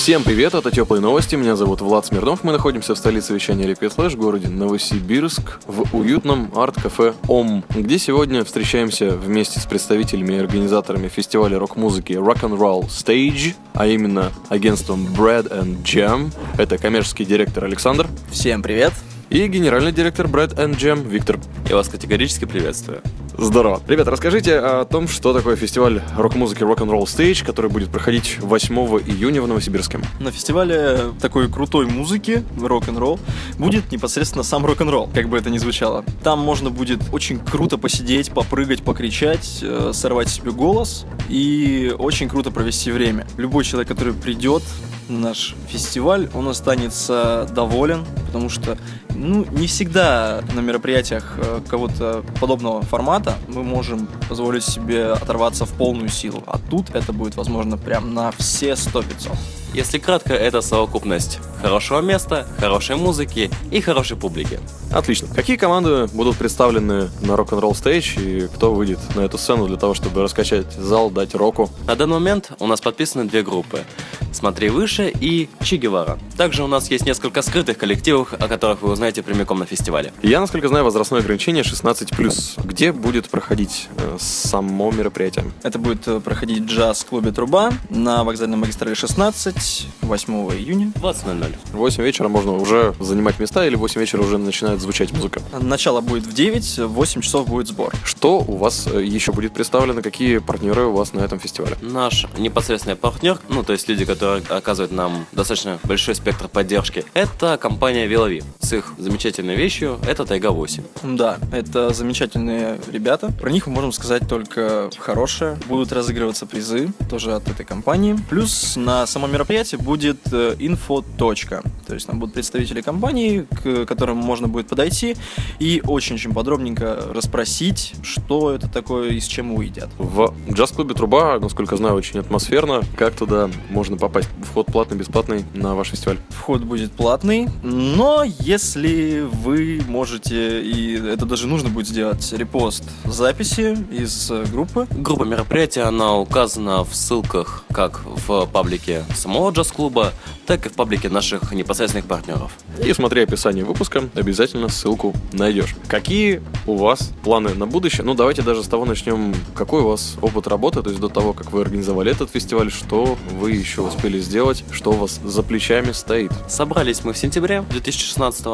Всем привет, это Теплые новости, меня зовут Влад Смирнов, мы находимся в столице вещания Liquid Flash, городе Новосибирск, в уютном арт-кафе ОМ, где сегодня встречаемся вместе с представителями и организаторами фестиваля рок-музыки Rock'n'Roll Stage, а именно агентством Bread and Jam, это коммерческий директор Александр Всем привет! и генеральный директор Bread and Jam Виктор. Я вас категорически приветствую. Здорово. Ребят, расскажите о том, что такое фестиваль рок-музыки Rock'n'Roll Stage, который будет проходить 8 июня в Новосибирске. На фестивале такой крутой музыки, рок-н-ролл, будет непосредственно сам рок-н-ролл, как бы это ни звучало. Там можно будет очень круто посидеть, попрыгать, покричать, э, сорвать себе голос и очень круто провести время. Любой человек, который придет на наш фестиваль, он останется доволен, потому что ну, не всегда на мероприятиях э, кого-то подобного формата мы можем позволить себе оторваться в полную силу. А тут это будет возможно прям на все 100-500. Если кратко, это совокупность хорошего места, хорошей музыки и хорошей публики. Отлично. Какие команды будут представлены на Rock'n'Roll Stage и кто выйдет на эту сцену для того, чтобы раскачать зал, дать року? На данный момент у нас подписаны две группы. «Смотри выше» и «Чи Гевара». Также у нас есть несколько скрытых коллективов, о которых вы узнаете прямиком на фестивале. Я, насколько знаю, возрастное ограничение 16+. Где будет проходить э, само мероприятие? Это будет э, проходить джаз в клубе «Труба» на вокзальной магистрали 16 8 июня. 20.00. В 8 вечера можно уже занимать места или в 8 вечера уже начинает звучать музыка? Начало будет в 9, в 8 часов будет сбор. Что у вас э, еще будет представлено? Какие партнеры у вас на этом фестивале? Наш непосредственный партнер, ну то есть люди, которые оказывают нам достаточно большой спектр поддержки, это компания Велови с их замечательной вещью, это Тайга 8. Да, это замечательные ребята. Про них мы можем сказать только хорошее. Будут разыгрываться призы тоже от этой компании. Плюс на самом мероприятии будет э, инфо-точка. То есть там будут представители компании, к которым можно будет подойти и очень-очень подробненько расспросить, что это такое и с чем едят. В джаз-клубе «Труба», насколько знаю, очень атмосферно. Как туда можно попасть? Вход платный, бесплатный на ваш фестиваль? Вход будет платный, но если вы можете, и это даже нужно будет сделать, репост записи из э, группы, Группа мероприятия, она указана в ссылках как в паблике самого джаз-клуба, так и в паблике наших непосредственных партнеров. И смотри описание выпуска, обязательно ссылку найдешь. Какие у вас планы на будущее? Ну, давайте даже с того начнем. Какой у вас опыт работы, то есть до того, как вы организовали этот фестиваль, что вы еще успели сделать, что у вас за плечами стоит? Собрались мы в сентябре 2016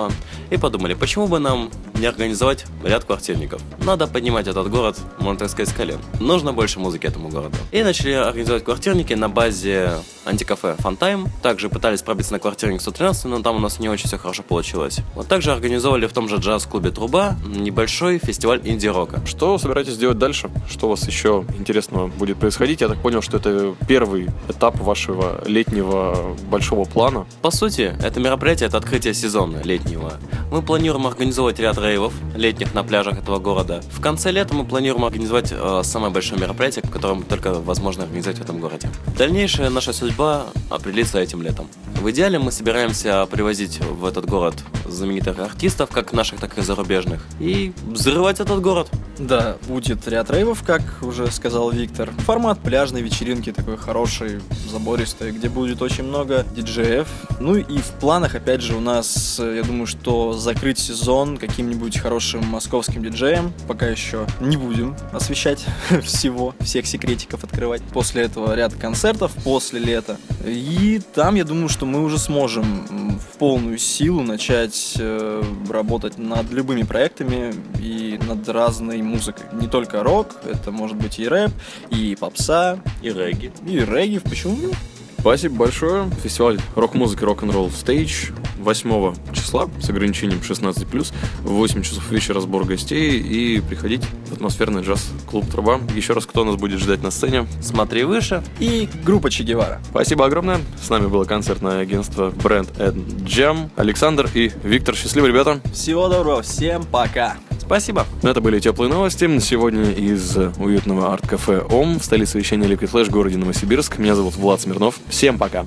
и подумали, почему бы нам не организовать ряд квартирников. Надо поднимать этот город, можно так сказать, с колен. Нужно больше музыки этому городу. И начали организовать квартирники на базе антикафе Funtime. Также пытались пробиться на квартирник 113, но там у нас не очень все хорошо получилось. Вот также организовали в том же джаз-клубе Труба небольшой фестиваль инди-рока. Что собираетесь делать дальше? Что у вас еще интересного будет происходить? Я так понял, что это первый этап вашего летнего большого плана. По сути, это мероприятие, это открытие сезона летнего. Мы планируем организовать ряд рейвов летних на пляжах этого города. В конце лета мы планируем организовать э, самое большое мероприятие, которое только возможно организовать в этом городе. Дальнейшая наша судьба определится этим летом. В идеале мы собираемся привозить в этот город знаменитых артистов, как наших, так и зарубежных, и взрывать этот город. Да, будет ряд рейвов, как уже сказал Виктор. Формат пляжной вечеринки такой хороший, забористый, где будет очень много диджеев. Ну и в планах, опять же, у нас, э, я думаю, что закрыть сезон каким-нибудь хорошим московским диджеем. Пока еще не будем освещать всего, всех секретиков открывать. После этого ряд концертов после лета. И там, я думаю, что мы уже сможем в полную силу начать э, работать над любыми проектами и над разной музыкой. Не только рок, это может быть и рэп, и попса, И регги. и регги, почему нет? Спасибо большое. Фестиваль рок-музыки Rock'n'Roll Stage 8 числа с ограничением 16+, в 8 часов вечера сбор гостей и приходить в атмосферный джаз-клуб «Труба». Еще раз, кто нас будет ждать на сцене? Смотри выше. И группа Че Гевара. Спасибо огромное. С нами было концертное агентство Brand and Jam. Александр и Виктор. Счастливо, ребята. Всего доброго, всем пока! Спасибо. Это были теплые новости. Сегодня из уютного арт-кафе ОМ в столице вещания Liquid Flash в городе Новосибирск. Меня зовут Влад Смирнов. Всем пока